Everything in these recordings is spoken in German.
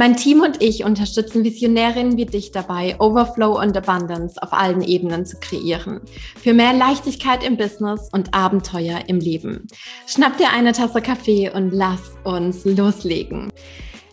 Mein Team und ich unterstützen Visionärinnen wie dich dabei, Overflow und Abundance auf allen Ebenen zu kreieren. Für mehr Leichtigkeit im Business und Abenteuer im Leben. Schnapp dir eine Tasse Kaffee und lass uns loslegen.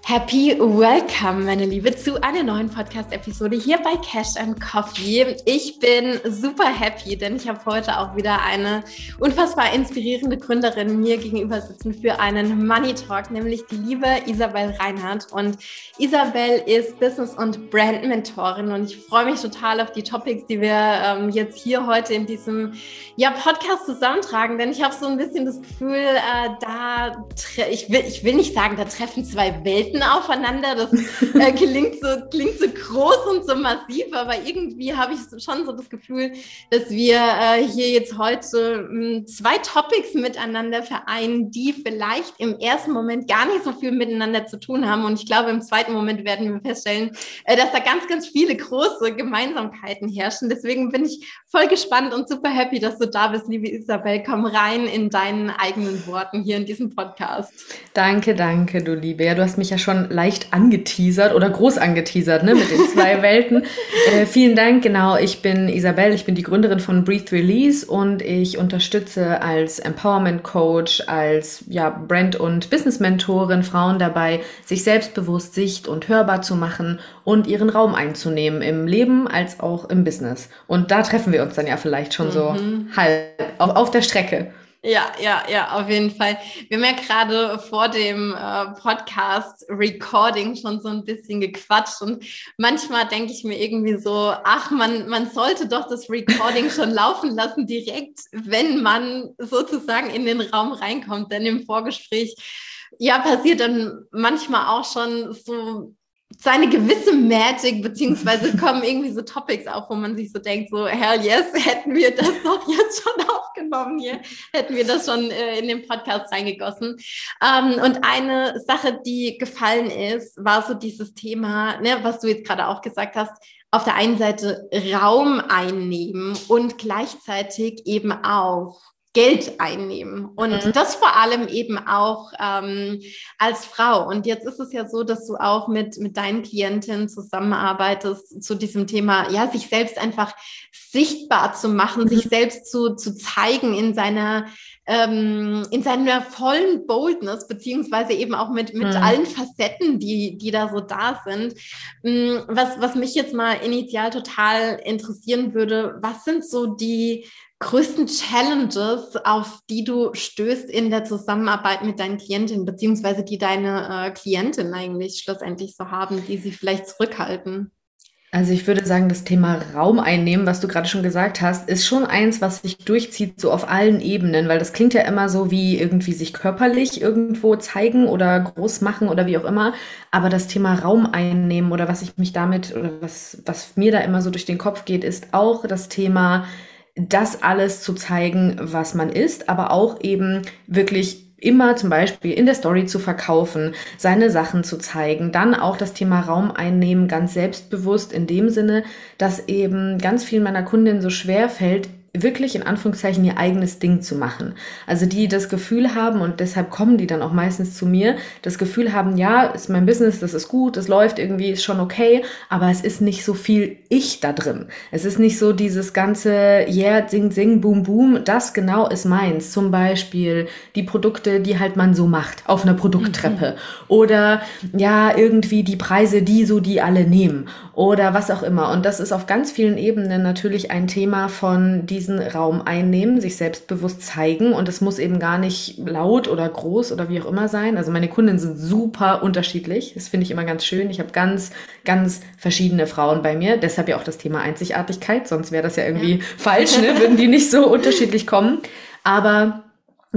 Happy Welcome, meine Liebe, zu einer neuen Podcast-Episode hier bei Cash and Coffee. Ich bin super happy, denn ich habe heute auch wieder eine unfassbar inspirierende Gründerin mir gegenüber sitzen für einen Money Talk, nämlich die liebe Isabel Reinhardt. Und Isabel ist Business- und Brand-Mentorin und ich freue mich total auf die Topics, die wir ähm, jetzt hier heute in diesem ja, Podcast zusammentragen, denn ich habe so ein bisschen das Gefühl, äh, da, ich will, ich will nicht sagen, da treffen zwei Welten Welten aufeinander. Das äh, klingt, so, klingt so groß und so massiv, aber irgendwie habe ich schon so das Gefühl, dass wir äh, hier jetzt heute mh, hm, zwei Topics miteinander vereinen, die vielleicht im ersten Moment gar nicht so viel miteinander zu tun haben. Und ich glaube, im zweiten Moment werden wir feststellen, äh, dass da ganz, ganz viele große Gemeinsamkeiten herrschen. Deswegen bin ich voll gespannt und super happy, dass du da bist, liebe Isabel. Komm rein in deinen eigenen Worten hier in diesem Podcast. Danke, danke, du Liebe. Ja, du hast mich ja schon schon leicht angeteasert oder groß angeteasert, ne, mit den zwei Welten. Äh, vielen Dank, genau. Ich bin Isabel, ich bin die Gründerin von Breathe Release und ich unterstütze als Empowerment Coach, als ja, Brand- und Business-Mentorin Frauen dabei, sich selbstbewusst sicht- und hörbar zu machen und ihren Raum einzunehmen im Leben als auch im Business. Und da treffen wir uns dann ja vielleicht schon mhm. so halb auf, auf der Strecke. Ja, ja, ja, auf jeden Fall. Wir haben ja gerade vor dem äh, Podcast-Recording schon so ein bisschen gequatscht und manchmal denke ich mir irgendwie so, ach, man, man sollte doch das Recording schon laufen lassen, direkt, wenn man sozusagen in den Raum reinkommt. Denn im Vorgespräch, ja, passiert dann manchmal auch schon so seine gewisse Magic, beziehungsweise kommen irgendwie so Topics auf, wo man sich so denkt, so, hell yes, hätten wir das doch jetzt schon aufgenommen hier, hätten wir das schon äh, in den Podcast reingegossen. Ähm, und eine Sache, die gefallen ist, war so dieses Thema, ne, was du jetzt gerade auch gesagt hast, auf der einen Seite Raum einnehmen und gleichzeitig eben auch Geld einnehmen. Und mhm. das vor allem eben auch ähm, als Frau. Und jetzt ist es ja so, dass du auch mit, mit deinen Klientinnen zusammenarbeitest zu diesem Thema, ja, sich selbst einfach sichtbar zu machen, mhm. sich selbst zu, zu zeigen in seiner ähm, in seiner vollen Boldness, beziehungsweise eben auch mit, mit mhm. allen Facetten, die, die da so da sind. Mm, was, was mich jetzt mal initial total interessieren würde, was sind so die größten Challenges, auf die du stößt in der Zusammenarbeit mit deinen Klientinnen, beziehungsweise die deine äh, Klientinnen eigentlich schlussendlich so haben, die sie vielleicht zurückhalten? Also ich würde sagen, das Thema Raum einnehmen, was du gerade schon gesagt hast, ist schon eins, was sich durchzieht, so auf allen Ebenen, weil das klingt ja immer so wie irgendwie sich körperlich irgendwo zeigen oder groß machen oder wie auch immer. Aber das Thema Raum einnehmen oder was ich mich damit oder was, was mir da immer so durch den Kopf geht, ist auch das Thema das alles zu zeigen, was man ist, aber auch eben wirklich immer zum Beispiel in der Story zu verkaufen, seine Sachen zu zeigen, dann auch das Thema Raum einnehmen, ganz selbstbewusst in dem Sinne, dass eben ganz viel meiner Kundinnen so schwer fällt, wirklich in Anführungszeichen ihr eigenes Ding zu machen. Also die das Gefühl haben und deshalb kommen die dann auch meistens zu mir, das Gefühl haben, ja, ist mein Business, das ist gut, das läuft irgendwie, ist schon okay, aber es ist nicht so viel ich da drin. Es ist nicht so dieses ganze, yeah, sing, sing, boom, boom, das genau ist meins. Zum Beispiel die Produkte, die halt man so macht auf einer Produkttreppe mhm. oder ja, irgendwie die Preise, die so die alle nehmen oder was auch immer. Und das ist auf ganz vielen Ebenen natürlich ein Thema von diesen Raum einnehmen, sich selbstbewusst zeigen und es muss eben gar nicht laut oder groß oder wie auch immer sein. Also meine Kunden sind super unterschiedlich. Das finde ich immer ganz schön. Ich habe ganz, ganz verschiedene Frauen bei mir. Deshalb ja auch das Thema Einzigartigkeit. Sonst wäre das ja irgendwie ja. falsch, ne? würden die nicht so unterschiedlich kommen. Aber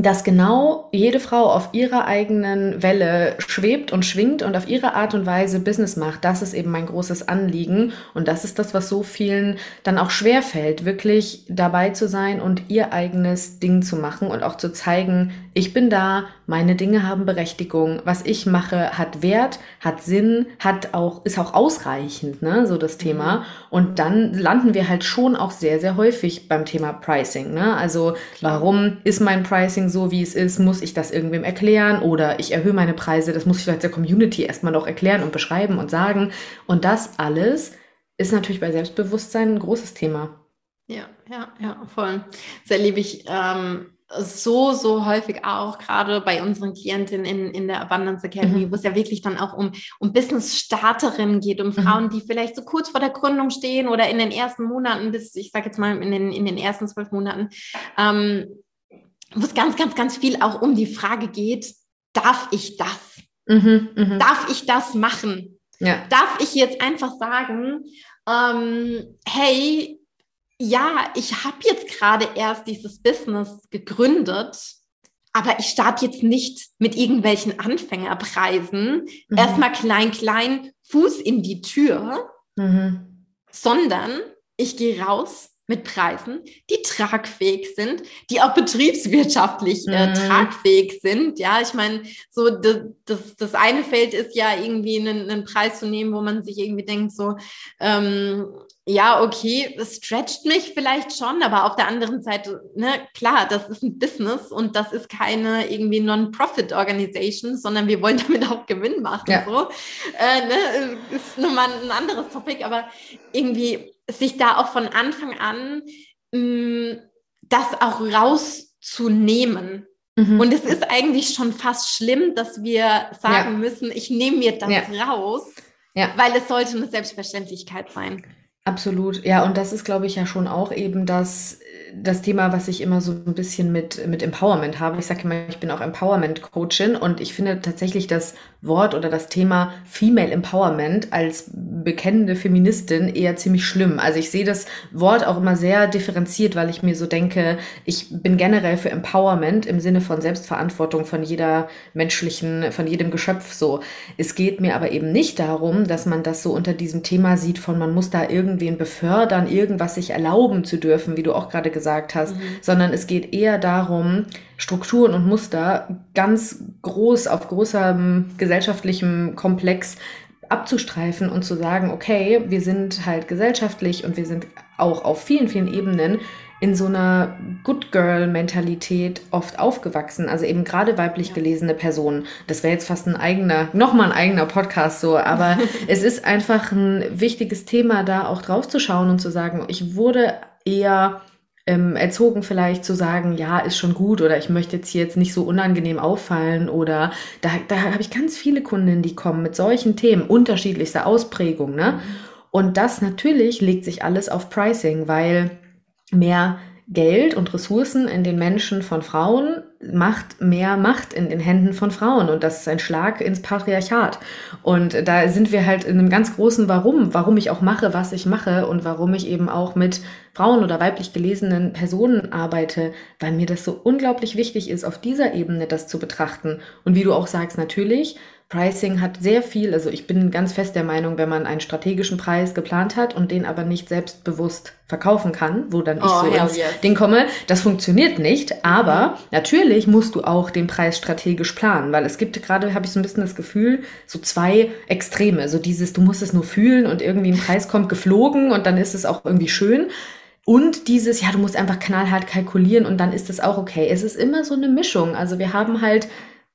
dass genau jede Frau auf ihrer eigenen Welle schwebt und schwingt und auf ihre Art und Weise Business macht, das ist eben mein großes Anliegen. Und das ist das, was so vielen dann auch schwer fällt, wirklich dabei zu sein und ihr eigenes Ding zu machen und auch zu zeigen, ich bin da, meine Dinge haben Berechtigung, was ich mache hat Wert, hat Sinn, hat auch, ist auch ausreichend, ne, so das Thema. Mhm. Und dann landen wir halt schon auch sehr, sehr häufig beim Thema Pricing, ne? Also, warum ist mein Pricing so, wie es ist? Muss ich das irgendwem erklären oder ich erhöhe meine Preise? Das muss ich vielleicht der Community erstmal noch erklären und beschreiben und sagen. Und das alles ist natürlich bei Selbstbewusstsein ein großes Thema. Ja, ja, ja, voll. Das erlebe ich ähm, so, so häufig auch, gerade bei unseren Klientinnen in, in der Abundance Academy, mhm. wo es ja wirklich dann auch um, um Business-Starterinnen geht, um mhm. Frauen, die vielleicht so kurz vor der Gründung stehen oder in den ersten Monaten, bis, ich sage jetzt mal, in den, in den ersten zwölf Monaten, ähm, wo es ganz, ganz, ganz viel auch um die Frage geht, darf ich das? Mhm, mh. Darf ich das machen? Ja. Darf ich jetzt einfach sagen, ähm, hey, ja, ich habe jetzt gerade erst dieses Business gegründet, aber ich starte jetzt nicht mit irgendwelchen Anfängerpreisen, mhm. erstmal klein, klein, Fuß in die Tür, mhm. sondern ich gehe raus mit Preisen, die tragfähig sind, die auch betriebswirtschaftlich äh, mhm. tragfähig sind. Ja, ich meine, so das, das, das, eine Feld ist ja irgendwie einen, einen, Preis zu nehmen, wo man sich irgendwie denkt, so, ähm, ja, okay, es stretcht mich vielleicht schon, aber auf der anderen Seite, ne, klar, das ist ein Business und das ist keine irgendwie Non-Profit-Organisation, sondern wir wollen damit auch Gewinn machen. Ja. So. Äh, ne, ist nun mal ein anderes Topic, aber irgendwie sich da auch von Anfang an mh, mm, das auch rauszunehmen. Mhm. Und es ist eigentlich schon fast schlimm, dass wir sagen ja. müssen, ich nehme mir das ja. raus, weil es sollte eine Selbstverständlichkeit sein. Absolut. Ja, und das ist, glaube ich, ja schon auch eben das, das Thema, was ich immer so ein bisschen mit, mit Empowerment habe. Ich sage immer, ich bin auch Empowerment-Coachin und ich finde tatsächlich das Wort oder das Thema Female Empowerment als bekennende Feministin eher ziemlich schlimm. Also ich sehe das Wort auch immer sehr differenziert, weil ich mir so denke, ich bin generell für Empowerment im Sinne von Selbstverantwortung von jeder menschlichen, von jedem Geschöpf so. Es geht mir aber eben nicht darum, dass man das so unter diesem Thema sieht von man muss da irgendwen befördern, irgendwas sich erlauben zu dürfen, wie du auch gerade gesagt hast, mhm. sondern es geht eher darum, Strukturen und Muster ganz groß auf großem gesellschaftlichem Komplex abzustreifen und zu sagen, okay, wir sind halt gesellschaftlich und wir sind auch auf vielen, vielen Ebenen in so einer Good Girl-Mentalität oft aufgewachsen. Also eben gerade weiblich gelesene Personen. Das wäre jetzt fast ein eigener, nochmal ein eigener Podcast so, aber es ist einfach ein wichtiges Thema, da auch drauf zu schauen und zu sagen, ich wurde eher ähm, erzogen vielleicht zu sagen, ja, ist schon gut oder ich möchte jetzt hier jetzt nicht so unangenehm auffallen oder da, da habe ich ganz viele Kundinnen, die kommen mit solchen Themen unterschiedlichster Ausprägung, ne? Mhm. Und das natürlich legt sich alles auf Pricing, weil mehr Geld und Ressourcen in den Menschen von Frauen macht mehr Macht in den Händen von Frauen und das ist ein Schlag ins Patriarchat. Und da sind wir halt in einem ganz großen Warum, warum ich auch mache, was ich mache und warum ich eben auch mit Frauen oder weiblich gelesenen Personen arbeite, weil mir das so unglaublich wichtig ist, auf dieser Ebene das zu betrachten. Und wie du auch sagst, natürlich Pricing hat sehr viel, also ich bin ganz fest der Meinung, wenn man einen strategischen Preis geplant hat und den aber nicht selbstbewusst verkaufen kann, wo dann ich oh, so ins yes. Ding komme, das funktioniert nicht. Aber natürlich musst du auch den Preis strategisch planen, weil es gibt gerade, habe ich so ein bisschen das Gefühl, so zwei Extreme. So dieses, du musst es nur fühlen und irgendwie ein Preis kommt geflogen und dann ist es auch irgendwie schön. Und dieses, ja, du musst einfach knallhart kalkulieren und dann ist es auch okay. Es ist immer so eine Mischung. Also wir haben halt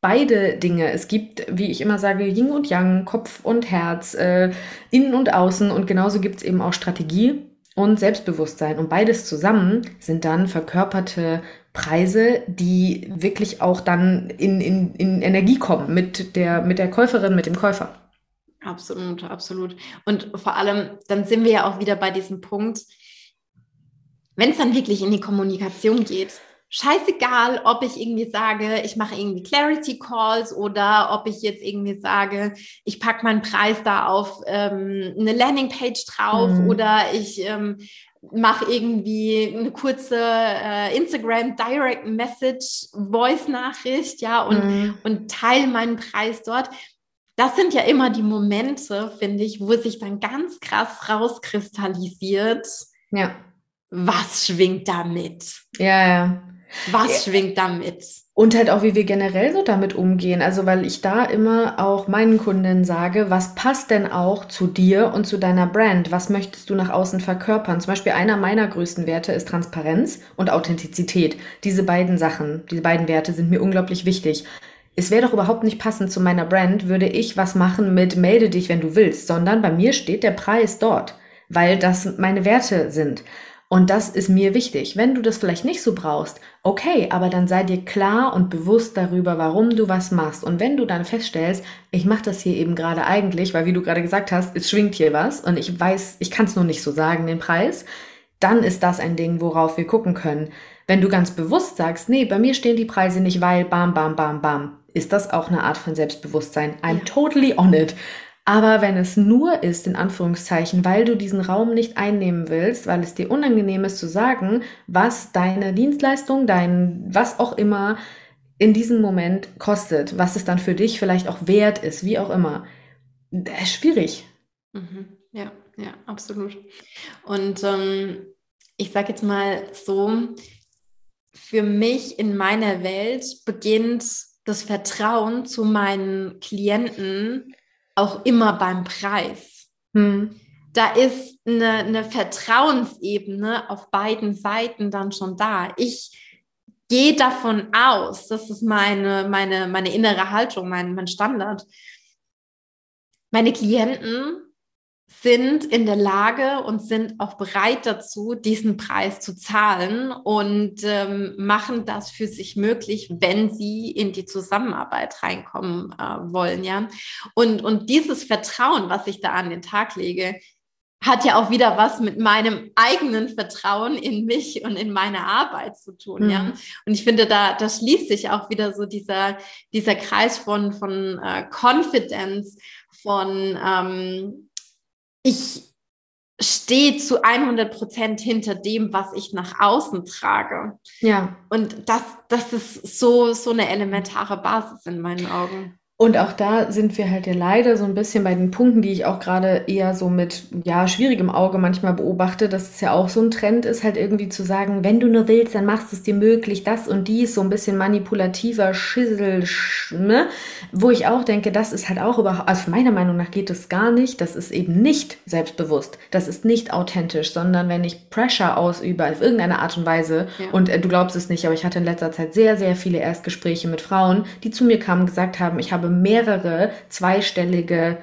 beide Dinge. Es gibt, wie ich immer sage, Yin und Yang, Kopf und Herz, äh, innen und außen und genauso gibt es eben auch Strategie und Selbstbewusstsein. Und beides zusammen sind dann verkörperte Preise, die wirklich auch dann in, in, in Energie kommen mit der, mit der Käuferin, mit dem Käufer. Absolut, absolut. Und vor allem, dann sind wir ja auch wieder bei diesem Punkt, wenn es dann wirklich in die Kommunikation geht, scheißegal, ob ich irgendwie sage, ich mache irgendwie Clarity Calls oder ob ich jetzt irgendwie sage, ich packe meinen Preis da auf ähm, eine Landingpage drauf mhm. oder ich ähm, mache irgendwie eine kurze äh, Instagram Direct Message Voice Nachricht, ja, und, mhm. und teile meinen Preis dort. Das sind ja immer die Momente, finde ich, wo sich dann ganz krass rauskristallisiert. Ja. Was schwingt da mit? Ja, ja. Was schwingt damit? Und halt auch, wie wir generell so damit umgehen. Also, weil ich da immer auch meinen Kunden sage, was passt denn auch zu dir und zu deiner Brand? Was möchtest du nach außen verkörpern? Zum Beispiel einer meiner größten Werte ist Transparenz und Authentizität. Diese beiden Sachen, diese beiden Werte sind mir unglaublich wichtig. Es wäre doch überhaupt nicht passend zu meiner Brand, würde ich was machen mit melde dich, wenn du willst, sondern bei mir steht der Preis dort, weil das meine Werte sind. Und das ist mir wichtig. Wenn du das vielleicht nicht so brauchst, okay, aber dann sei dir klar und bewusst darüber, warum du was machst. Und wenn du dann feststellst, ich mache das hier eben gerade eigentlich, weil wie du gerade gesagt hast, es schwingt hier was und ich weiß, ich kann es nur nicht so sagen, den Preis, dann ist das ein Ding, worauf wir gucken können. Wenn du ganz bewusst sagst, nee, bei mir stehen die Preise nicht, weil bam, bam, bam, bam, ist das auch eine Art von Selbstbewusstsein. I'm ja. totally on it. Aber wenn es nur ist, in Anführungszeichen, weil du diesen Raum nicht einnehmen willst, weil es dir unangenehm ist zu sagen, was deine Dienstleistung, dein was auch immer in diesem Moment kostet, was es dann für dich vielleicht auch wert ist, wie auch immer, das ist schwierig. Mhm. Ja, ja, absolut. Und ähm, ich sage jetzt mal so, für mich in meiner Welt beginnt das Vertrauen zu meinen Klienten auch immer beim Preis. Hm. Da ist eine, eine Vertrauensebene auf beiden Seiten dann schon da. Ich gehe davon aus, das ist meine, meine, meine innere Haltung, mein, mein Standard. Meine Klienten sind in der Lage und sind auch bereit dazu, diesen Preis zu zahlen und ähm, machen das für sich möglich, wenn sie in die Zusammenarbeit reinkommen äh, wollen, ja. Und, und dieses Vertrauen, was ich da an den Tag lege, hat ja auch wieder was mit meinem eigenen Vertrauen in mich und in meine Arbeit zu tun, mhm. ja. Und ich finde, da, da schließt sich auch wieder so dieser, dieser Kreis von, von äh, Confidence, von ähm, ich stehe zu 100 Prozent hinter dem, was ich nach außen trage. Ja. Und das, das ist so, so eine elementare Basis in meinen Augen. Und auch da sind wir halt ja leider so ein bisschen bei den Punkten, die ich auch gerade eher so mit ja schwierigem Auge manchmal beobachte, dass es ja auch so ein Trend ist, halt irgendwie zu sagen, wenn du nur willst, dann machst du es dir möglich, das und dies, so ein bisschen manipulativer Schissel, ne? Wo ich auch denke, das ist halt auch überhaupt, also meiner Meinung nach geht es gar nicht, das ist eben nicht selbstbewusst, das ist nicht authentisch, sondern wenn ich Pressure ausübe auf irgendeine Art und Weise ja. und äh, du glaubst es nicht, aber ich hatte in letzter Zeit sehr, sehr viele Erstgespräche mit Frauen, die zu mir kamen und gesagt haben, ich habe habe mehrere zweistellige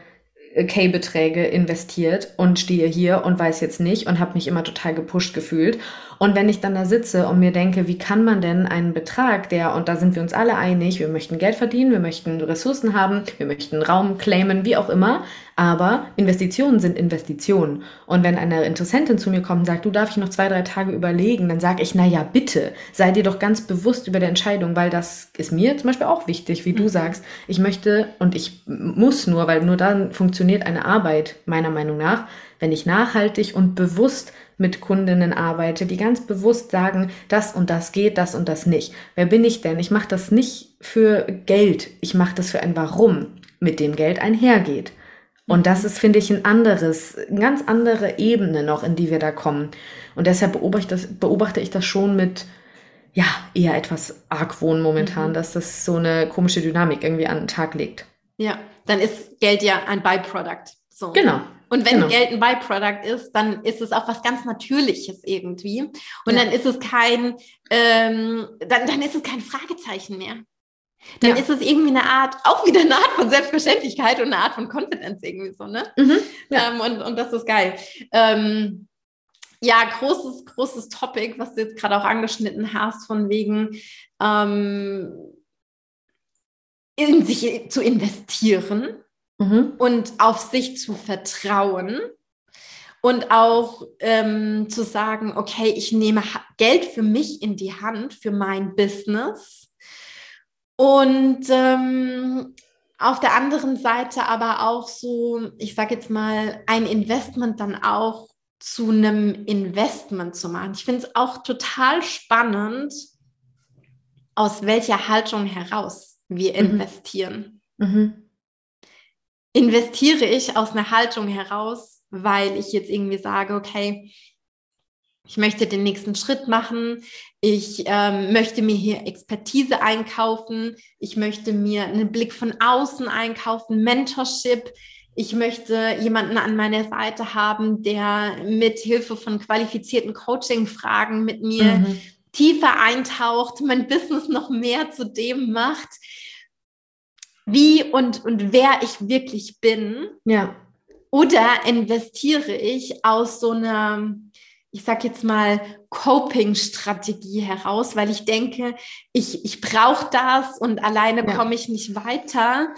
äh, K-Beträge investiert und stehe hier und weiß jetzt nicht und habe mich immer total gepusht gefühlt. Und wenn ich dann da sitze und mir denke, wie kann man denn einen Betrag, der, und da sind wir uns alle einig, wir möchten Geld verdienen, wir möchten Ressourcen haben, wir möchten Raum claimen, wie auch immer, aber Investitionen sind Investitionen. Und wenn eine Interessentin zu mir kommt und sagt, du darf ich noch zwei, drei Tage überlegen, dann sage ich, na ja, bitte, sei dir doch ganz bewusst über der Entscheidung, weil das ist mir zum Beispiel auch wichtig, wie du mhm. sagst. Ich möchte und ich muss nur, weil nur dann funktioniert eine Arbeit, meiner Meinung nach, wenn ich nachhaltig und bewusst mit Kundinnen arbeite, die ganz bewusst sagen, das und das geht, das und das nicht. Wer bin ich denn? Ich mache das nicht für Geld, ich mache das für ein Warum, mit dem Geld einhergeht. Und das ist, finde ich, ein anderes, eine ganz andere Ebene noch, in die wir da kommen. Und deshalb beobachte, beobachte ich das schon mit, ja, eher etwas Argwohn momentan, mhm. dass das so eine komische Dynamik irgendwie an den Tag legt. Ja, dann ist Geld ja ein Byproduct. So. Genau. Und wenn genau. Geld ein Byproduct ist, dann ist es auch was ganz Natürliches irgendwie. Und ja. dann ist es kein, ähm, dann, dann ist es kein Fragezeichen mehr. Dann ja. ist es irgendwie eine Art, auch wieder eine Art von Selbstverständlichkeit und eine Art von Confidence irgendwie so, ne? Mhm. Ja. Ähm, und, und das ist geil. Ähm, ja, großes, großes Topic, was du jetzt gerade auch angeschnitten hast, von wegen ähm, in sich zu investieren mhm. und auf sich zu vertrauen und auch ähm, zu sagen, okay, ich nehme Geld für mich in die Hand, für mein Business. Und ähm, auf der anderen Seite aber auch so, ich sage jetzt mal, ein Investment dann auch zu einem Investment zu machen. Ich finde es auch total spannend, aus welcher Haltung heraus wir mhm. investieren. Mhm investiere ich aus einer Haltung heraus, weil ich jetzt irgendwie sage, okay, ich möchte den nächsten Schritt machen, ich ähm, möchte mir hier Expertise einkaufen, ich möchte mir einen Blick von außen einkaufen, Mentorship, ich möchte jemanden an meiner Seite haben, der mit Hilfe von qualifizierten Coaching-Fragen mit mir mhm. tiefer eintaucht, mein Business noch mehr zu dem macht, wie und, und wer ich wirklich bin. Ja. Oder investiere ich aus so einer, ich sag jetzt mal, Coping-Strategie heraus, weil ich denke, ich, ich brauche das und alleine ja. komme ich nicht weiter.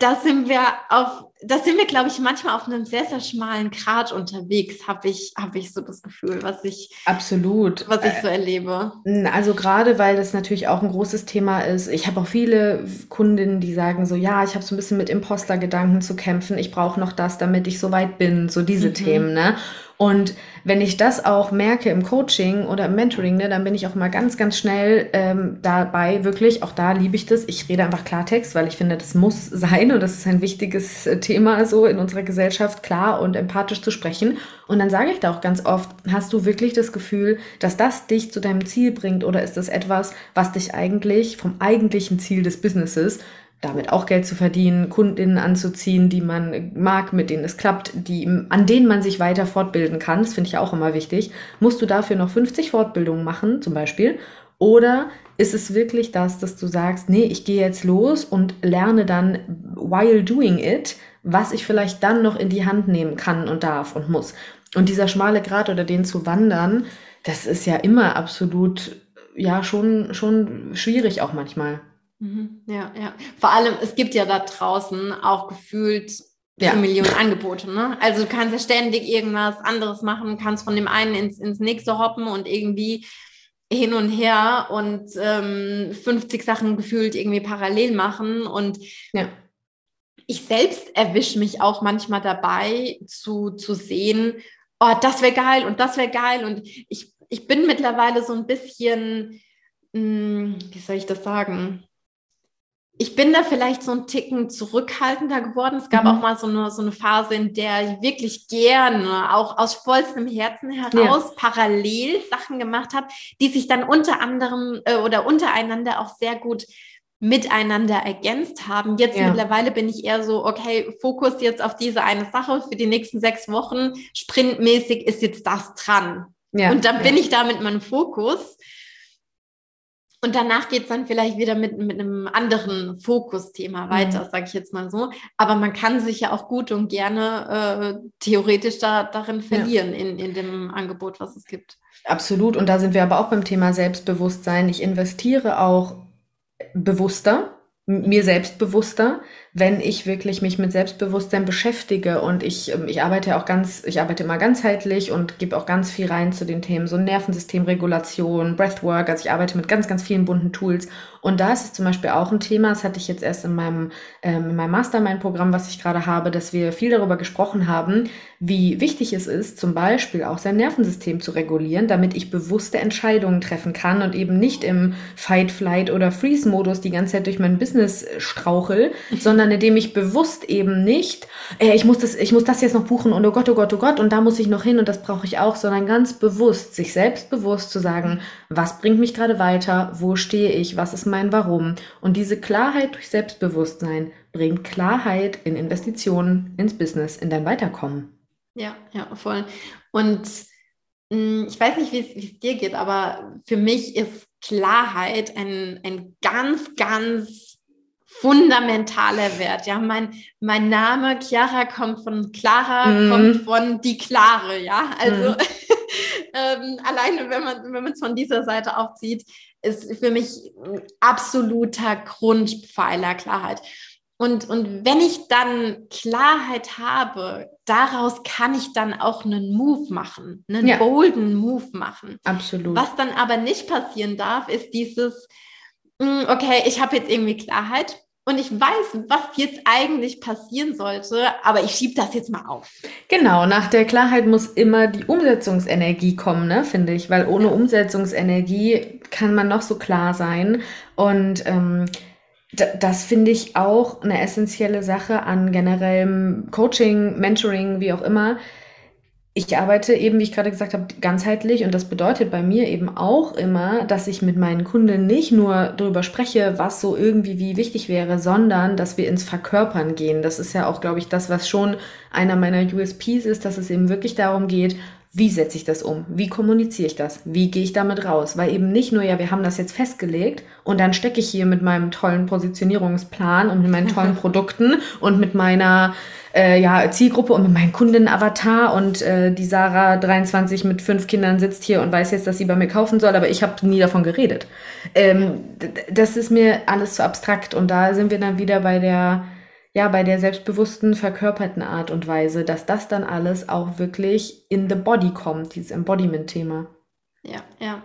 Da sind wir auf da sind wir, glaube ich, manchmal auf einem sehr, sehr schmalen Grat unterwegs, habe ich, hab ich so das Gefühl, was ich absolut, was ich so erlebe. Also gerade, weil das natürlich auch ein großes Thema ist. Ich habe auch viele Kundinnen, die sagen so, ja, ich habe so ein bisschen mit Imposter-Gedanken zu kämpfen. Ich brauche noch das, damit ich so weit bin. So diese mhm. Themen, ne? Und wenn ich das auch merke im Coaching oder im Mentoring, ne, dann bin ich auch mal ganz, ganz schnell ähm, dabei, wirklich, auch da liebe ich das. Ich rede einfach Klartext, weil ich finde, das muss sein und das ist ein wichtiges äh, Thema so in unserer Gesellschaft, klar und empathisch zu sprechen. Und dann sage ich da auch ganz oft, hast du wirklich das Gefühl, dass das dich zu deinem Ziel bringt oder ist das etwas, was dich eigentlich vom eigentlichen Ziel des Businesses damit auch Geld zu verdienen, Kundinnen anzuziehen, die man mag, mit denen es klappt, die, an denen man sich weiter fortbilden kann, das finde ich auch immer wichtig, musst du dafür noch 50 Fortbildungen machen, zum Beispiel. Oder ist es wirklich das, dass du sagst, nee, ich gehe jetzt los und lerne dann while doing it, was ich vielleicht dann noch in die Hand nehmen kann und darf und muss. Und dieser schmale Grat oder den zu wandern, das ist ja immer absolut, ja, schon, schon schwierig auch manchmal. Mhm. Ja, ja. Vor allem, es gibt ja da draußen auch gefühlt ja. Millionen Angebote. Ne? Also du kannst ja ständig irgendwas anderes machen, kannst von dem einen ins, ins nächste hoppen und irgendwie hin und her und ähm, 50 Sachen gefühlt irgendwie parallel machen. Und ja. ich selbst erwische mich auch manchmal dabei zu, zu sehen, oh, das wäre geil und das wäre geil. Und ich, ich bin mittlerweile so ein bisschen, mh, hm, wie soll ich das sagen? Ich bin da vielleicht so ein Ticken zurückhaltender geworden. Es gab mhm. auch mal so eine, so eine Phase, in der ich wirklich gerne, auch aus vollstem Herzen heraus, ja. parallel Sachen gemacht habe, die sich dann unter anderem äh, oder untereinander auch sehr gut miteinander ergänzt haben. Jetzt ja. mittlerweile bin ich eher so, okay, Fokus jetzt auf diese eine Sache für die nächsten sechs Wochen. Sprintmäßig ist jetzt das dran. Ja. Und dann bin ich da mit meinem Fokus. Und danach geht es dann vielleicht wieder mit, mit einem anderen Fokusthema weiter, mhm. sage ich jetzt mal so. Aber man kann sich ja auch gut und gerne äh, theoretisch da, darin verlieren ja. in, in dem Angebot, was es gibt. Absolut. Und da sind wir aber auch beim Thema Selbstbewusstsein. Ich investiere auch bewusster mir selbstbewusster, wenn ich wirklich mich mit Selbstbewusstsein beschäftige und ich, ähm, ich arbeite auch ganz, ich arbeite immer ganzheitlich und gebe auch ganz viel rein zu den Themen, so Nervensystemregulation, Breathwork, also ich arbeite mit ganz, ganz vielen bunten Tools. Und da ist es zum Beispiel auch ein Thema, das hatte ich jetzt erst in meinem, ähm, in meinem Mastermind-Programm, was ich gerade habe, dass wir viel darüber gesprochen haben, wie wichtig es ist, zum Beispiel auch sein Nervensystem zu regulieren, damit ich bewusste Entscheidungen treffen kann und eben nicht im Fight, Flight oder Freeze-Modus die ganze Zeit durch mein Business Business strauchel, sondern indem ich bewusst eben nicht, äh, ich muss das, ich muss das jetzt noch buchen und oh Gott, oh Gott, oh Gott und da muss ich noch hin und das brauche ich auch, sondern ganz bewusst, sich selbst bewusst zu sagen, was bringt mich gerade weiter, wo stehe ich, was ist mein Warum und diese Klarheit durch Selbstbewusstsein bringt Klarheit in Investitionen, ins Business, in dein Weiterkommen. Ja, ja, voll. Und hm, ich weiß nicht, wie es dir geht, aber für mich ist Klarheit ein, ein ganz, ganz fundamentaler Wert. Ja, mein, mein Name Chiara kommt von Clara, mm. kommt von die Klare, ja. Also mm. ähm, alleine, wenn man wenn man es von dieser Seite aufzieht, ist für mich ein absoluter Grundpfeiler Klarheit. Und, und wenn ich dann Klarheit habe, daraus kann ich dann auch einen Move machen, einen ja. bolden Move machen. Absolut. Was dann aber nicht passieren darf, ist dieses, okay, ich habe jetzt irgendwie Klarheit und ich weiß, was jetzt eigentlich passieren sollte, aber ich schiebe das jetzt mal auf. Genau, nach der Klarheit muss immer die Umsetzungsenergie kommen, ne, finde ich, weil ohne Umsetzungsenergie kann man noch so klar sein. Und ähm, das finde ich auch eine essentielle Sache an generellem Coaching, Mentoring, wie auch immer ich arbeite eben, wie ich gerade gesagt habe, ganzheitlich und das bedeutet bei mir eben auch immer, dass ich mit meinen Kunden nicht nur darüber spreche, was so irgendwie wie wichtig wäre, sondern dass wir ins Verkörpern gehen. Das ist ja auch, glaube ich, das, was schon einer meiner USPs ist, dass es eben wirklich darum geht, wie setze ich das um? Wie kommuniziere ich das? Wie gehe ich damit raus? Weil eben nicht nur, ja, wir haben das jetzt festgelegt und dann stecke ich hier mit meinem tollen Positionierungsplan und mit meinen tollen Produkten und mit meiner äh, ja, Zielgruppe und mit meinem Kundenavatar und äh, die Sarah 23 mit fünf Kindern sitzt hier und weiß jetzt, dass sie bei mir kaufen soll, aber ich habe nie davon geredet. Ähm, das ist mir alles zu abstrakt und da sind wir dann wieder bei der ja, bei der selbstbewussten, verkörperten Art und Weise, dass das dann alles auch wirklich in the body kommt, dieses Embodiment-Thema. Ja, ja.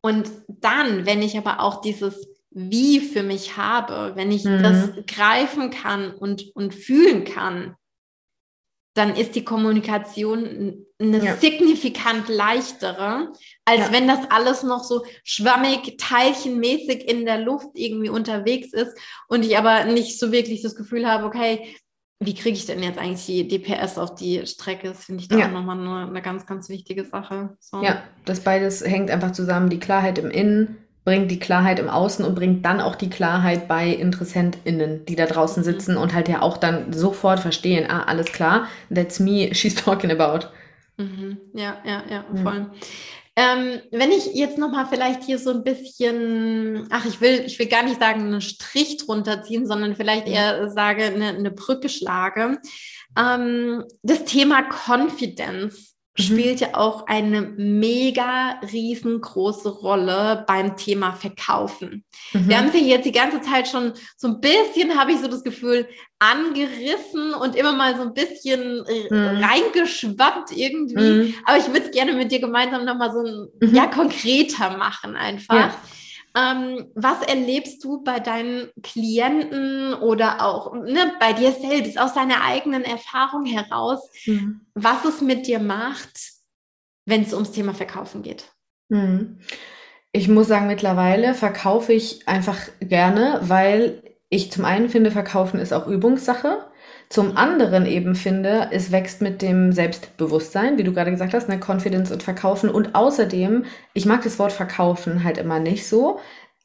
Und dann, wenn ich aber auch dieses Wie für mich habe, wenn ich mhm. das greifen kann und, und fühlen kann, dann ist die Kommunikation eine ja. signifikant leichtere, als ja. wenn das alles noch so schwammig, teilchenmäßig in der Luft irgendwie unterwegs ist und ich aber nicht so wirklich das Gefühl habe, okay, wie kriege ich denn jetzt eigentlich die DPS auf die Strecke? Das finde ich da ja. auch nochmal eine, eine ganz, ganz wichtige Sache. So. Ja, das beides hängt einfach zusammen. Die Klarheit im Innen bringt die Klarheit im Außen und bringt dann auch die Klarheit bei InteressentInnen, die da draußen mhm. sitzen und halt ja auch dann sofort verstehen, ah, alles klar, that's me, she's talking about. Mhm. Ja, ja, ja, voll. Mhm. Ähm, wenn ich jetzt nochmal vielleicht hier so ein bisschen, ach, ich will, ich will gar nicht sagen, einen Strich drunter ziehen, sondern vielleicht eher sage, eine, eine Brücke schlage. Ähm, das Thema Confidence. Spielt ja auch eine mega riesengroße Rolle beim Thema Verkaufen. Mhm. Wir haben sie jetzt die ganze Zeit schon so ein bisschen, habe ich so das Gefühl, angerissen und immer mal so ein bisschen mhm. reingeschwappt irgendwie. Mhm. Aber ich würde es gerne mit dir gemeinsam nochmal so ein, mhm. ja, konkreter machen einfach. Ja. Ähm, was erlebst du bei deinen Klienten oder auch ne, bei dir selbst aus deiner eigenen Erfahrung heraus, mhm. was es mit dir macht, wenn es ums Thema Verkaufen geht? Mhm. Ich muss sagen, mittlerweile verkaufe ich einfach gerne, weil ich zum einen finde, Verkaufen ist auch Übungssache. Zum anderen eben finde, es wächst mit dem Selbstbewusstsein, wie du gerade gesagt hast, ne, Confidence und Verkaufen. Und außerdem, ich mag das Wort Verkaufen halt immer nicht so,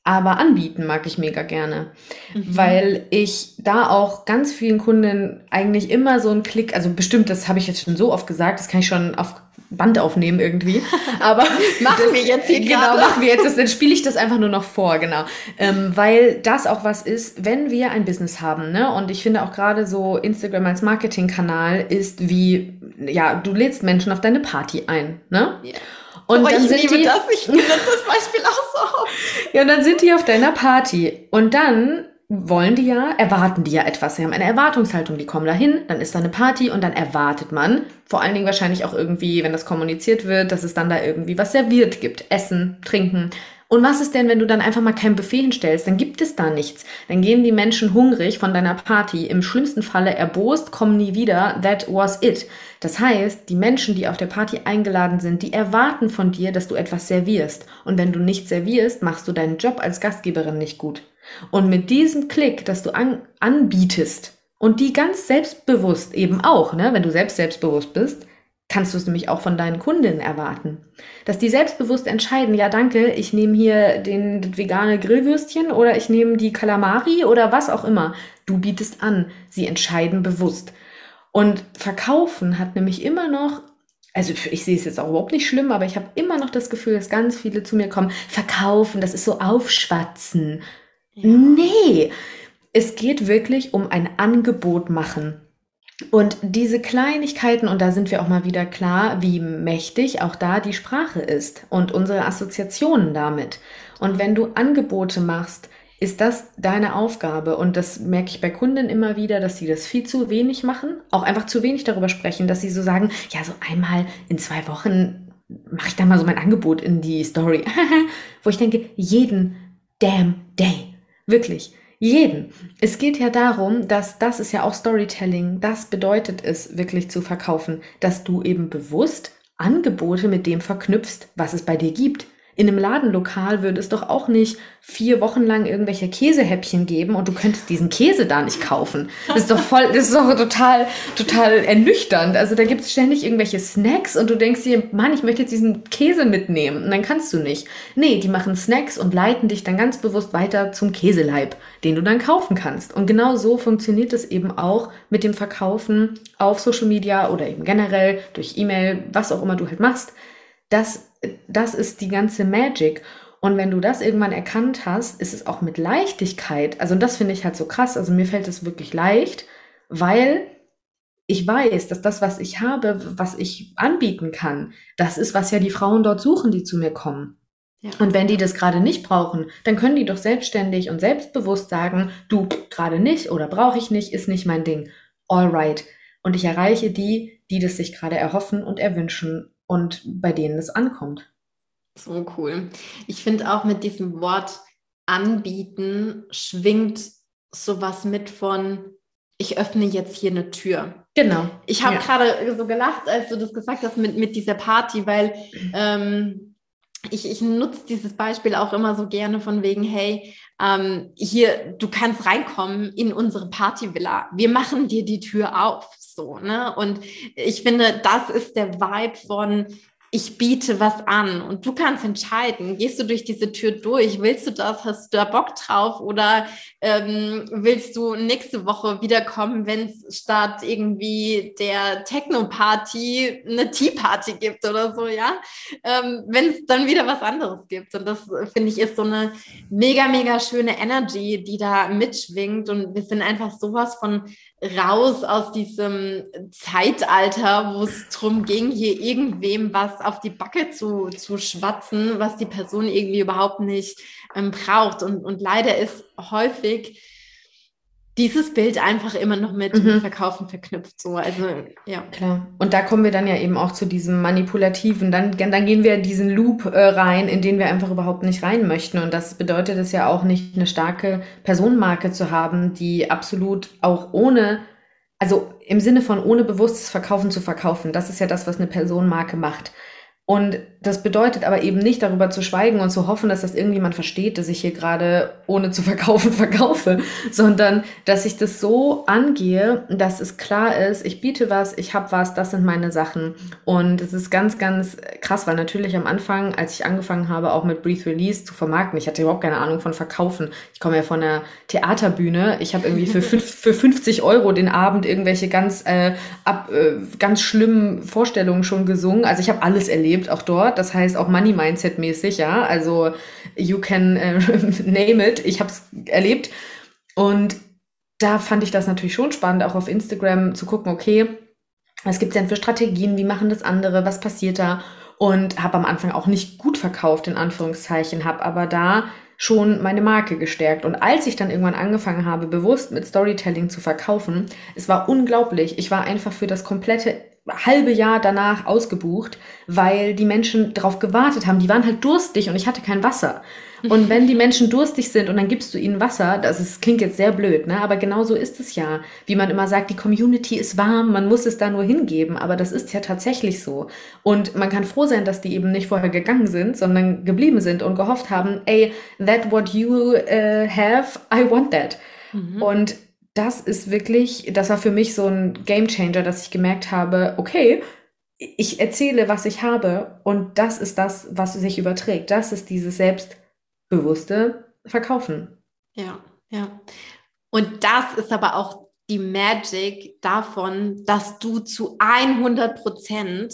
aber anbieten mag ich mega gerne, mhm. weil ich da auch ganz vielen Kunden eigentlich immer so einen Klick, also bestimmt, das habe ich jetzt schon so oft gesagt, das kann ich schon auf Band aufnehmen irgendwie. Aber machen wir jetzt hier Genau, gerade. machen wir jetzt das, dann spiele ich das einfach nur noch vor, genau. Ähm, weil das auch was ist, wenn wir ein Business haben, ne? Und ich finde auch gerade so Instagram als Marketingkanal ist wie, ja, du lädst Menschen auf deine Party ein, ne? Yeah. Und oh, dann ich sind liebe die, das, ich benutze das Beispiel auch so. Ja, und dann sind die auf deiner Party. Und dann wollen die ja, erwarten die ja etwas. Sie haben eine Erwartungshaltung, die kommen dahin, dann ist da eine Party und dann erwartet man, vor allen Dingen wahrscheinlich auch irgendwie, wenn das kommuniziert wird, dass es dann da irgendwie was serviert gibt. Essen, trinken. Und was ist denn, wenn du dann einfach mal kein Buffet hinstellst? Dann gibt es da nichts. Dann gehen die Menschen hungrig von deiner Party, im schlimmsten Falle erbost, kommen nie wieder. That was it. Das heißt, die Menschen, die auf der Party eingeladen sind, die erwarten von dir, dass du etwas servierst. Und wenn du nicht servierst, machst du deinen Job als Gastgeberin nicht gut. Und mit diesem Klick, dass du an, anbietest und die ganz selbstbewusst eben auch, ne, wenn du selbst selbstbewusst bist, kannst du es nämlich auch von deinen Kundinnen erwarten. Dass die selbstbewusst entscheiden, ja danke, ich nehme hier den das vegane Grillwürstchen oder ich nehme die Kalamari oder was auch immer. Du bietest an. Sie entscheiden bewusst. Und verkaufen hat nämlich immer noch also ich sehe es jetzt auch überhaupt nicht schlimm, aber ich habe immer noch das Gefühl, dass ganz viele zu mir kommen, verkaufen, das ist so aufschwatzen. Nee, es geht wirklich um ein Angebot machen. Und diese Kleinigkeiten, und da sind wir auch mal wieder klar, wie mächtig auch da die Sprache ist und unsere Assoziationen damit. Und wenn du Angebote machst, ist das deine Aufgabe. Und das merke ich bei Kunden immer wieder, dass sie das viel zu wenig machen, auch einfach zu wenig darüber sprechen, dass sie so sagen, ja, so einmal in zwei Wochen mache ich da mal so mein Angebot in die Story. Wo ich denke, jeden damn day. Wirklich. Jeden. Es geht ja darum, dass das ist ja auch Storytelling. Das bedeutet es, wirklich zu verkaufen, dass du eben bewusst Angebote mit dem verknüpfst, was es bei dir gibt. In einem Ladenlokal würde es doch auch nicht vier Wochen lang irgendwelche Käsehäppchen geben und du könntest diesen Käse da nicht kaufen. Das ist doch voll, das ist doch total, total ernüchternd. Also da gibt es ständig irgendwelche Snacks und du denkst dir, Mann, ich möchte jetzt diesen Käse mitnehmen und dann kannst du nicht. Nee, die machen Snacks und leiten dich dann ganz bewusst weiter zum Käseleib, den du dann kaufen kannst. Und genau so funktioniert es eben auch mit dem Verkaufen auf Social Media oder eben generell durch E-Mail, was auch immer du halt machst. Das, das ist die ganze Magic. Und wenn du das irgendwann erkannt hast, ist es auch mit Leichtigkeit. Also das finde ich halt so krass. Also mir fällt es wirklich leicht, weil ich weiß, dass das, was ich habe, was ich anbieten kann, das ist, was ja die Frauen dort suchen, die zu mir kommen. Ja. Und wenn die das gerade nicht brauchen, dann können die doch selbstständig und selbstbewusst sagen, du gerade nicht oder brauche ich nicht, ist nicht mein Ding. Alright. Und ich erreiche die, die das sich gerade erhoffen und erwünschen und bei denen es ankommt. So cool. Ich finde auch mit diesem Wort anbieten schwingt sowas mit von, ich öffne jetzt hier eine Tür. Genau. Ich habe ja. gerade so gelacht, als du das gesagt hast mit, mit dieser Party, weil ähm, ich, ich nutze dieses Beispiel auch immer so gerne von wegen, hey, ähm, hier, du kannst reinkommen in unsere Partyvilla. Wir machen dir die Tür auf. So, ne? Und ich finde, das ist der Vibe von, ich biete was an. Und du kannst entscheiden, gehst du durch diese Tür durch, willst du das, hast du da Bock drauf? Oder ähm, willst du nächste Woche wiederkommen, wenn es statt irgendwie der Techno-Party eine Tea-Party gibt oder so, ja, ähm, wenn es dann wieder was anderes gibt. Und das finde ich ist so eine mega, mega schöne Energy, die da mitschwingt. Und wir sind einfach sowas von raus aus diesem Zeitalter, wo es darum ging, hier irgendwem was auf die Backe zu, zu schwatzen, was die Person irgendwie überhaupt nicht ähm, braucht. Und, und leider ist häufig dieses Bild einfach immer noch mit mhm. Verkaufen verknüpft. So, also ja. Klar. Und da kommen wir dann ja eben auch zu diesem manipulativen. Dann, dann gehen wir in diesen Loop äh, rein, in den wir einfach überhaupt nicht rein möchten. Und das bedeutet es ja auch nicht, eine starke Personenmarke zu haben, die absolut auch ohne also im Sinne von ohne bewusstes Verkaufen zu verkaufen. Das ist ja das, was eine Personenmarke macht. Und das bedeutet aber eben nicht darüber zu schweigen und zu hoffen, dass das irgendjemand versteht, dass ich hier gerade ohne zu verkaufen verkaufe, sondern dass ich das so angehe, dass es klar ist, ich biete was, ich habe was, das sind meine Sachen. Und es ist ganz, ganz krass, weil natürlich am Anfang, als ich angefangen habe, auch mit Breathe Release zu vermarkten, ich hatte überhaupt keine Ahnung von Verkaufen. Ich komme ja von der Theaterbühne. Ich habe irgendwie für, fünf, für 50 Euro den Abend irgendwelche ganz, äh, ab, äh, ganz schlimmen Vorstellungen schon gesungen. Also ich habe alles erlebt auch dort. Das heißt auch Money Mindset mäßig, ja. Also you can äh, name it. Ich habe es erlebt. Und da fand ich das natürlich schon spannend, auch auf Instagram zu gucken, okay, was gibt es denn für Strategien, wie machen das andere, was passiert da? Und habe am Anfang auch nicht gut verkauft, in Anführungszeichen, habe aber da schon meine Marke gestärkt. Und als ich dann irgendwann angefangen habe, bewusst mit Storytelling zu verkaufen, es war unglaublich. Ich war einfach für das komplette halbe Jahr danach ausgebucht, weil die Menschen darauf gewartet haben. Die waren halt durstig und ich hatte kein Wasser. Und wenn die Menschen durstig sind und dann gibst du ihnen Wasser, das ist, klingt jetzt sehr blöd, ne? aber genau so ist es ja. Wie man immer sagt, die Community ist warm, man muss es da nur hingeben, aber das ist ja tatsächlich so. Und man kann froh sein, dass die eben nicht vorher gegangen sind, sondern geblieben sind und gehofft haben, ey, that what you uh, have, I want that. Mhm. Und das ist wirklich, das war für mich so ein Game Changer, dass ich gemerkt habe, okay, ich erzähle, was ich habe und das ist das, was sich überträgt. Das ist dieses selbstbewusste Verkaufen. Ja, ja. Und das ist aber auch die Magic davon, dass du zu 100 Prozent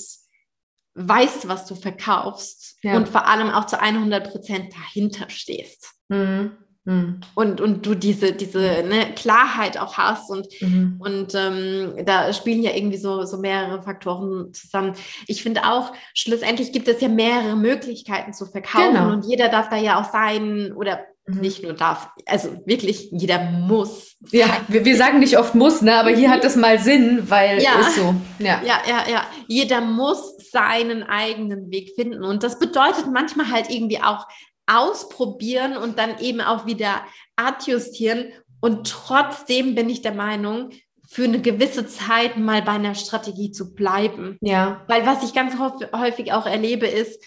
weißt, was du verkaufst ja. und vor allem auch zu 100 Prozent dahinter stehst. Mhm. Mhm. Und, und du diese, diese ne, Klarheit auch hast und, mhm. und ähm, da spielen ja irgendwie so, so mehrere Faktoren zusammen. Ich finde auch, schlussendlich gibt es ja mehrere Möglichkeiten zu verkaufen genau. und jeder darf da ja auch sein oder mhm. nicht nur darf, also wirklich jeder muss. Ja, wir, wir sagen nicht oft muss, ne, aber hier hat das mal Sinn, weil ja. ist so. Ja. ja, ja, ja. Jeder muss seinen eigenen Weg finden und das bedeutet manchmal halt irgendwie auch ausprobieren und dann eben auch wieder adjustieren. Und trotzdem bin ich der Meinung, für eine gewisse Zeit mal bei einer Strategie zu bleiben. Ja. Weil was ich ganz häufig auch erlebe, ist,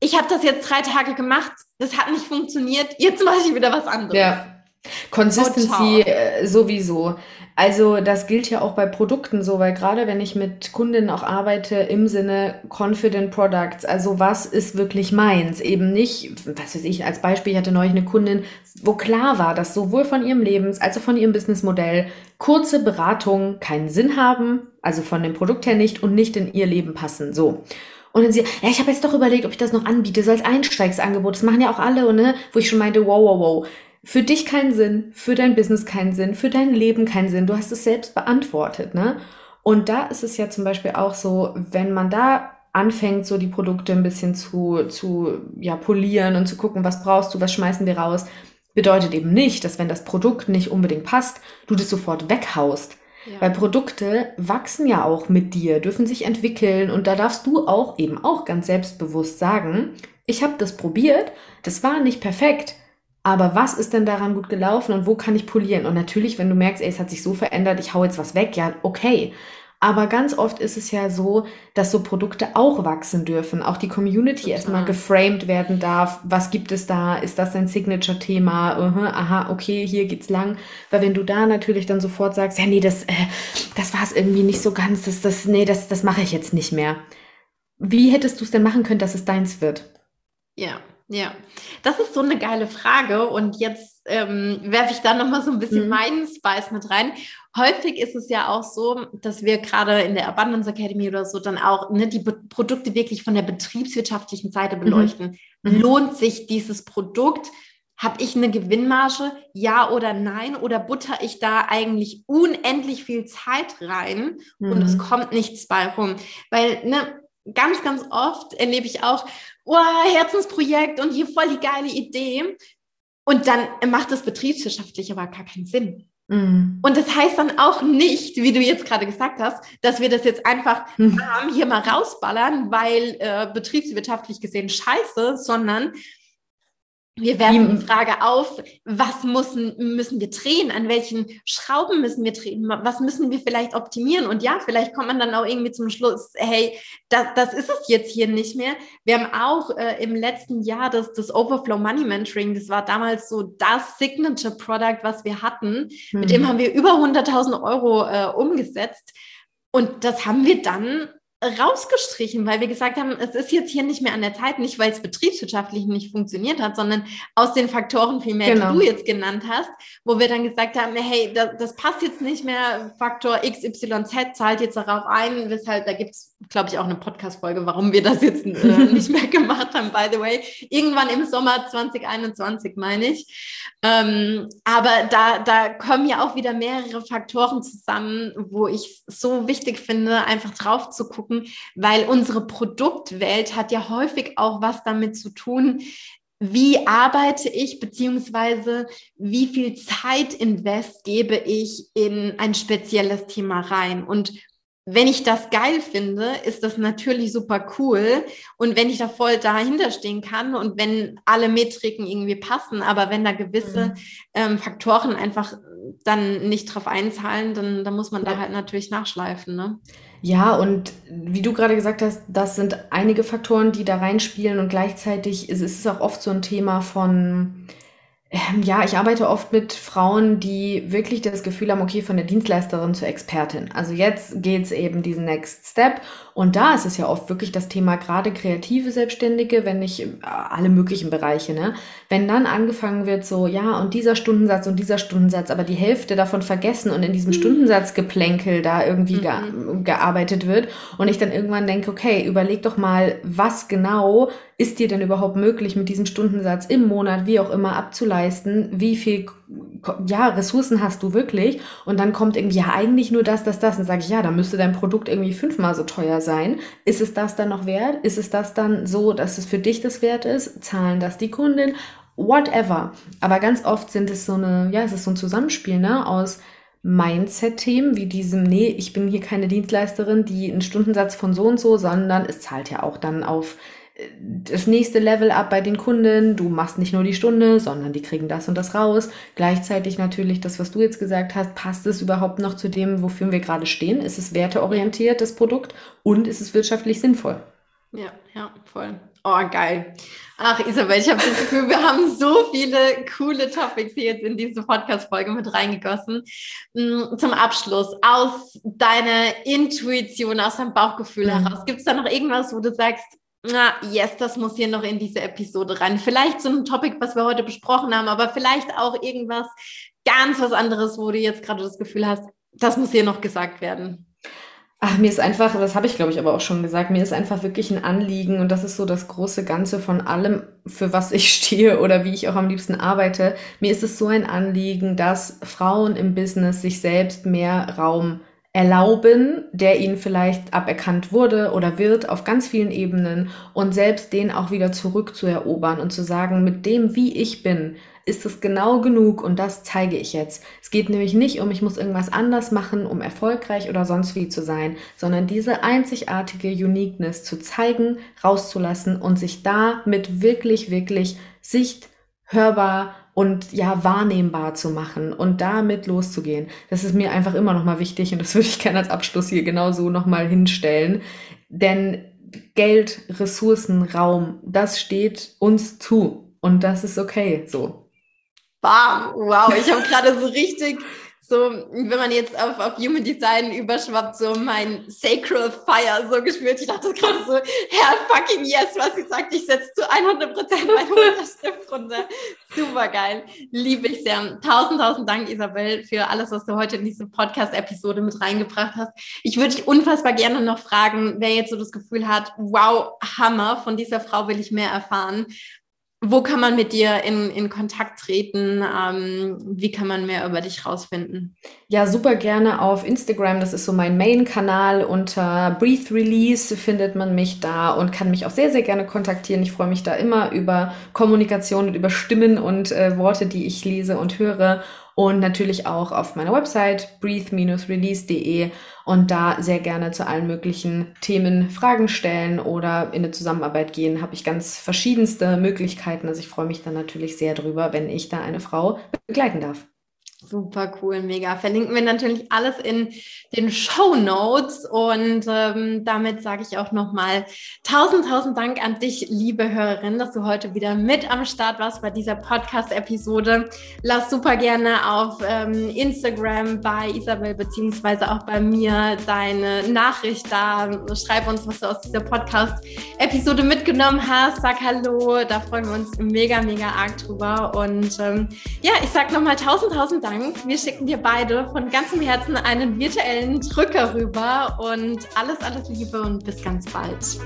ich habe das jetzt drei Tage gemacht, das hat nicht funktioniert, jetzt mache ich wieder was anderes. Ja. Consistency oh, sowieso. Also das gilt ja auch bei Produkten so, weil gerade wenn ich mit Kundinnen auch arbeite im Sinne Confident Products, also was ist wirklich meins? Eben nicht, was weiß ich, als Beispiel, ich hatte neulich eine Kundin, wo klar war, dass sowohl von ihrem Lebens- als auch von ihrem Businessmodell kurze Beratungen keinen Sinn haben, also von dem Produkt her nicht und nicht in ihr Leben passen. So. Und dann sie, ja, ich habe jetzt doch überlegt, ob ich das noch anbiete, so als Einsteigsangebot. Das machen ja auch alle, ne? Wo ich schon meinte, wow, wow, wow. Für dich keinen Sinn, für dein Business keinen Sinn, für dein Leben keinen Sinn. Du hast es selbst beantwortet, ne? Und da ist es ja zum Beispiel auch so, wenn man da anfängt, so die Produkte ein bisschen zu, zu ja, polieren und zu gucken, was brauchst du, was schmeißen wir raus, bedeutet eben nicht, dass wenn das Produkt nicht unbedingt passt, du das sofort weghaust. Ja. Weil Produkte wachsen ja auch mit dir, dürfen sich entwickeln und da darfst du auch eben auch ganz selbstbewusst sagen, ich habe das probiert, das war nicht perfekt, aber was ist denn daran gut gelaufen und wo kann ich polieren? Und natürlich, wenn du merkst, ey, es hat sich so verändert, ich hau jetzt was weg, ja, okay. Aber ganz oft ist es ja so, dass so Produkte auch wachsen dürfen. Auch die Community Total. erstmal geframed werden darf. Was gibt es da? Ist das ein Signature-Thema? Uh -huh, aha, okay, hier geht's lang. Weil wenn du da natürlich dann sofort sagst, ja, nee, das, äh, das war es irgendwie nicht so ganz, das, das, nee, das, das mache ich jetzt nicht mehr. Wie hättest du es denn machen können, dass es deins wird? Ja, ja, das ist so eine geile Frage und jetzt ähm, werfe ich da nochmal so ein bisschen mhm. meinen Spice mit rein. Häufig ist es ja auch so, dass wir gerade in der Abundance Academy oder so dann auch ne, die Be Produkte wirklich von der betriebswirtschaftlichen Seite mhm. beleuchten. Mhm. Lohnt sich dieses Produkt? Habe ich eine Gewinnmarge? Ja oder nein? Oder butter ich da eigentlich unendlich viel Zeit rein und es mhm. kommt nichts bei rum? Weil ne, ganz, ganz oft erlebe ich auch, oh, Herzensprojekt und hier voll die geile Idee. Und dann macht das betriebswirtschaftlich aber gar keinen Sinn. Mhm. Und das heißt dann auch nicht, wie du jetzt gerade gesagt hast, dass wir das jetzt einfach mhm. hier mal rausballern, weil äh, betriebswirtschaftlich gesehen scheiße, sondern wir werfen die Frage auf, was müssen, müssen wir drehen, an welchen Schrauben müssen wir drehen, was müssen wir vielleicht optimieren. Und ja, vielleicht kommt man dann auch irgendwie zum Schluss, hey, das, das ist es jetzt hier nicht mehr. Wir haben auch äh, im letzten Jahr das, das Overflow Money Mentoring, das war damals so das Signature Product, was wir hatten. Mhm. Mit dem mhm. haben wir über 100.000 Euro äh, umgesetzt. Und das haben wir dann rausgestrichen, weil wir gesagt haben, es ist jetzt hier nicht mehr an der Zeit, nicht weil es betriebswirtschaftlich nicht funktioniert hat, sondern aus den Faktoren vielmehr, genau. die du jetzt genannt hast, wo wir dann gesagt haben, hey, das, das passt jetzt nicht mehr, Faktor XYZ zahlt jetzt darauf ein, weshalb, da gibt es, glaube ich, auch eine Podcast-Folge, warum wir das jetzt äh, nicht mehr gemacht haben, by the way. Irgendwann im Sommer 2021, meine ich. Ähm, aber da, da kommen ja auch wieder mehrere Faktoren zusammen, wo ich so wichtig finde, einfach drauf zu gucken, gucken, weil unsere Produktwelt hat ja häufig auch was damit zu tun, wie arbeite ich, beziehungsweise wie viel Zeit invest gebe ich in ein spezielles Thema rein. Und wenn ich das geil finde, ist das natürlich super cool. Und wenn ich da voll dahinter stehen kann und wenn alle Metriken irgendwie passen, aber wenn da gewisse mhm. ähm, Faktoren einfach dann nicht drauf einzahlen, dann, dann muss man ja. da halt natürlich nachschleifen. Ne? Ja, und wie du gerade gesagt hast, das sind einige Faktoren, die da reinspielen und gleichzeitig ist, ist es auch oft so ein Thema von, ähm, ja, ich arbeite oft mit Frauen, die wirklich das Gefühl haben, okay, von der Dienstleisterin zur Expertin. Also jetzt geht's eben diesen Next Step. Und da ist es ja oft wirklich das Thema, gerade kreative Selbstständige, wenn nicht äh, alle möglichen Bereiche, ne? Wenn dann angefangen wird, so, ja, und dieser Stundensatz und dieser Stundensatz, aber die Hälfte davon vergessen und in diesem mhm. Stundensatzgeplänkel da irgendwie mhm. ge gearbeitet wird. Und ich dann irgendwann denke, okay, überleg doch mal, was genau ist dir denn überhaupt möglich, mit diesem Stundensatz im Monat, wie auch immer, abzuleisten? Wie viel ja, Ressourcen hast du wirklich? Und dann kommt irgendwie, ja, eigentlich nur das, das, das. Und sage ich, ja, dann müsste dein Produkt irgendwie fünfmal so teuer sein. Ist es das dann noch wert? Ist es das dann so, dass es für dich das wert ist? Zahlen das die Kundin? Whatever. Aber ganz oft sind es so eine, ja, es ist so ein Zusammenspiel, ne, aus Mindset-Themen wie diesem, nee, ich bin hier keine Dienstleisterin, die einen Stundensatz von so und so, sondern es zahlt ja auch dann auf das nächste Level ab bei den Kunden. Du machst nicht nur die Stunde, sondern die kriegen das und das raus. Gleichzeitig natürlich das, was du jetzt gesagt hast, passt es überhaupt noch zu dem, wofür wir gerade stehen? Ist es werteorientiert, das Produkt? Und ist es wirtschaftlich sinnvoll? Ja, ja, voll. Oh, geil. Ach, Isabel, ich habe das Gefühl, wir haben so viele coole Topics hier jetzt in diese Podcast-Folge mit reingegossen. Mm, zum Abschluss, aus deiner Intuition, aus deinem Bauchgefühl mhm. heraus, gibt es da noch irgendwas, wo du sagst, na, yes, das muss hier noch in diese Episode rein. Vielleicht so ein Topic, was wir heute besprochen haben, aber vielleicht auch irgendwas ganz was anderes, wo du jetzt gerade das Gefühl hast, das muss hier noch gesagt werden. Ach, mir ist einfach, das habe ich glaube ich aber auch schon gesagt, mir ist einfach wirklich ein Anliegen und das ist so das große Ganze von allem, für was ich stehe oder wie ich auch am liebsten arbeite. Mir ist es so ein Anliegen, dass Frauen im Business sich selbst mehr Raum erlauben, der ihnen vielleicht aberkannt wurde oder wird auf ganz vielen Ebenen und selbst den auch wieder zurückzuerobern und zu sagen, mit dem, wie ich bin, ist es genau genug und das zeige ich jetzt. Es geht nämlich nicht um, ich muss irgendwas anders machen, um erfolgreich oder sonst wie zu sein, sondern diese einzigartige Uniqueness zu zeigen, rauszulassen und sich damit wirklich, wirklich sicht, hörbar und ja wahrnehmbar zu machen und damit loszugehen. Das ist mir einfach immer noch mal wichtig und das würde ich gerne als Abschluss hier genauso noch mal hinstellen, denn Geld, Ressourcen, Raum, das steht uns zu und das ist okay so. Bam, wow, ich habe gerade so richtig so, wenn man jetzt auf, auf Human Design überschwappt, so mein Sacral Fire so gespürt. Ich dachte gerade so, Herr fucking yes, was sie sagt, ich setze zu 100 Prozent meine Unterschrift runter. Super geil. Liebe ich sehr. Tausend, tausend Dank, Isabel, für alles, was du heute in diese Podcast-Episode mit reingebracht hast. Ich würde dich unfassbar gerne noch fragen, wer jetzt so das Gefühl hat, wow, Hammer, von dieser Frau will ich mehr erfahren. Wo kann man mit dir in, in Kontakt treten? Ähm, wie kann man mehr über dich rausfinden? Ja, super gerne auf Instagram. Das ist so mein Main-Kanal. Unter Breathe Release findet man mich da und kann mich auch sehr, sehr gerne kontaktieren. Ich freue mich da immer über Kommunikation und über Stimmen und äh, Worte, die ich lese und höre und natürlich auch auf meiner Website breathe-release.de und da sehr gerne zu allen möglichen Themen Fragen stellen oder in eine Zusammenarbeit gehen. Habe ich ganz verschiedenste Möglichkeiten. Also ich freue mich dann natürlich sehr drüber, wenn ich da eine Frau begleiten darf. Super cool, mega. Verlinken wir natürlich alles in den Show Notes und ähm, damit sage ich auch nochmal tausend, tausend Dank an dich, liebe Hörerin, dass du heute wieder mit am Start warst bei dieser Podcast-Episode. Lass super gerne auf ähm, Instagram bei Isabel beziehungsweise auch bei mir deine Nachricht da. Schreib uns, was du aus dieser Podcast-Episode mitgenommen hast. Sag Hallo, da freuen wir uns mega, mega arg drüber. Und ähm, ja, ich sage nochmal tausend, tausend Dank Dank. Wir schicken dir beide von ganzem Herzen einen virtuellen Drücker rüber und alles, alles Liebe und bis ganz bald.